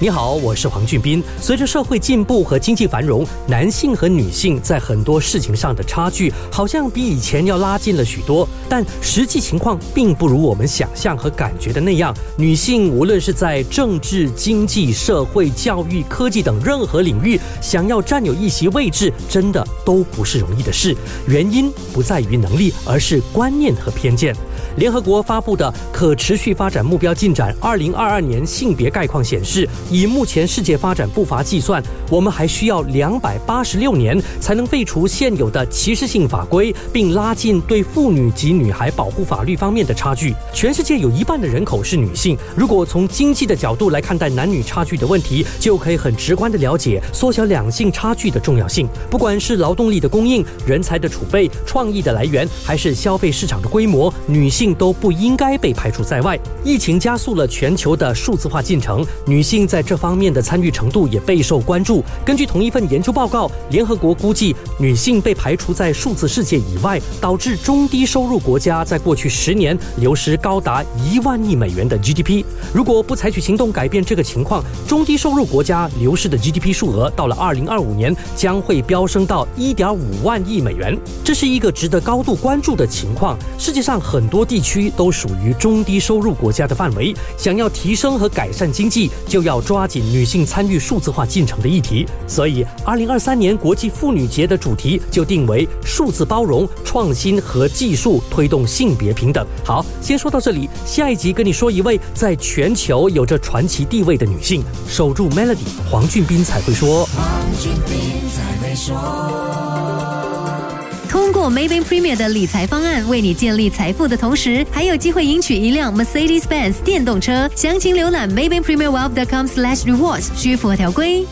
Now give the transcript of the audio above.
你好，我是黄俊斌。随着社会进步和经济繁荣，男性和女性在很多事情上的差距好像比以前要拉近了许多。但实际情况并不如我们想象和感觉的那样。女性无论是在政治、经济、社会、教育、科技等任何领域，想要占有一席位置，真的都不是容易的事。原因不在于能力，而是观念和偏见。联合国发布的可持续发展目标进展二零二二年性别概况显示，以目前世界发展步伐计算，我们还需要两百八十六年才能废除现有的歧视性法规，并拉近对妇女及女孩保护法律方面的差距。全世界有一半的人口是女性，如果从经济的角度来看待男女差距的问题，就可以很直观的了解缩小两性差距的重要性。不管是劳动力的供应、人才的储备、创意的来源，还是消费市场的规模，女性都不应该被排除在外。疫情加速了全球的数字化进程，女性在这方面的参与程度也备受关注。根据同一份研究报告，联合国估计，女性被排除在数字世界以外，导致中低收入国家在过去十年流失高达一万亿美元的 GDP。如果不采取行动改变这个情况，中低收入国家流失的 GDP 数额到了二零二五年将会飙升到一点五万亿美元。这是一个值得高度关注的情况。世界上很多地。地区都属于中低收入国家的范围，想要提升和改善经济，就要抓紧女性参与数字化进程的议题。所以，二零二三年国际妇女节的主题就定为“数字包容、创新和技术推动性别平等”。好，先说到这里，下一集跟你说一位在全球有着传奇地位的女性，守住 Melody，黄俊斌才会说。黄俊斌才会说。通过 Maybank Premier 的理财方案，为你建立财富的同时，还有机会赢取一辆 Mercedes-Benz 电动车。详情浏览 Maybank Premier Wealth.com/rewards，需符合条规。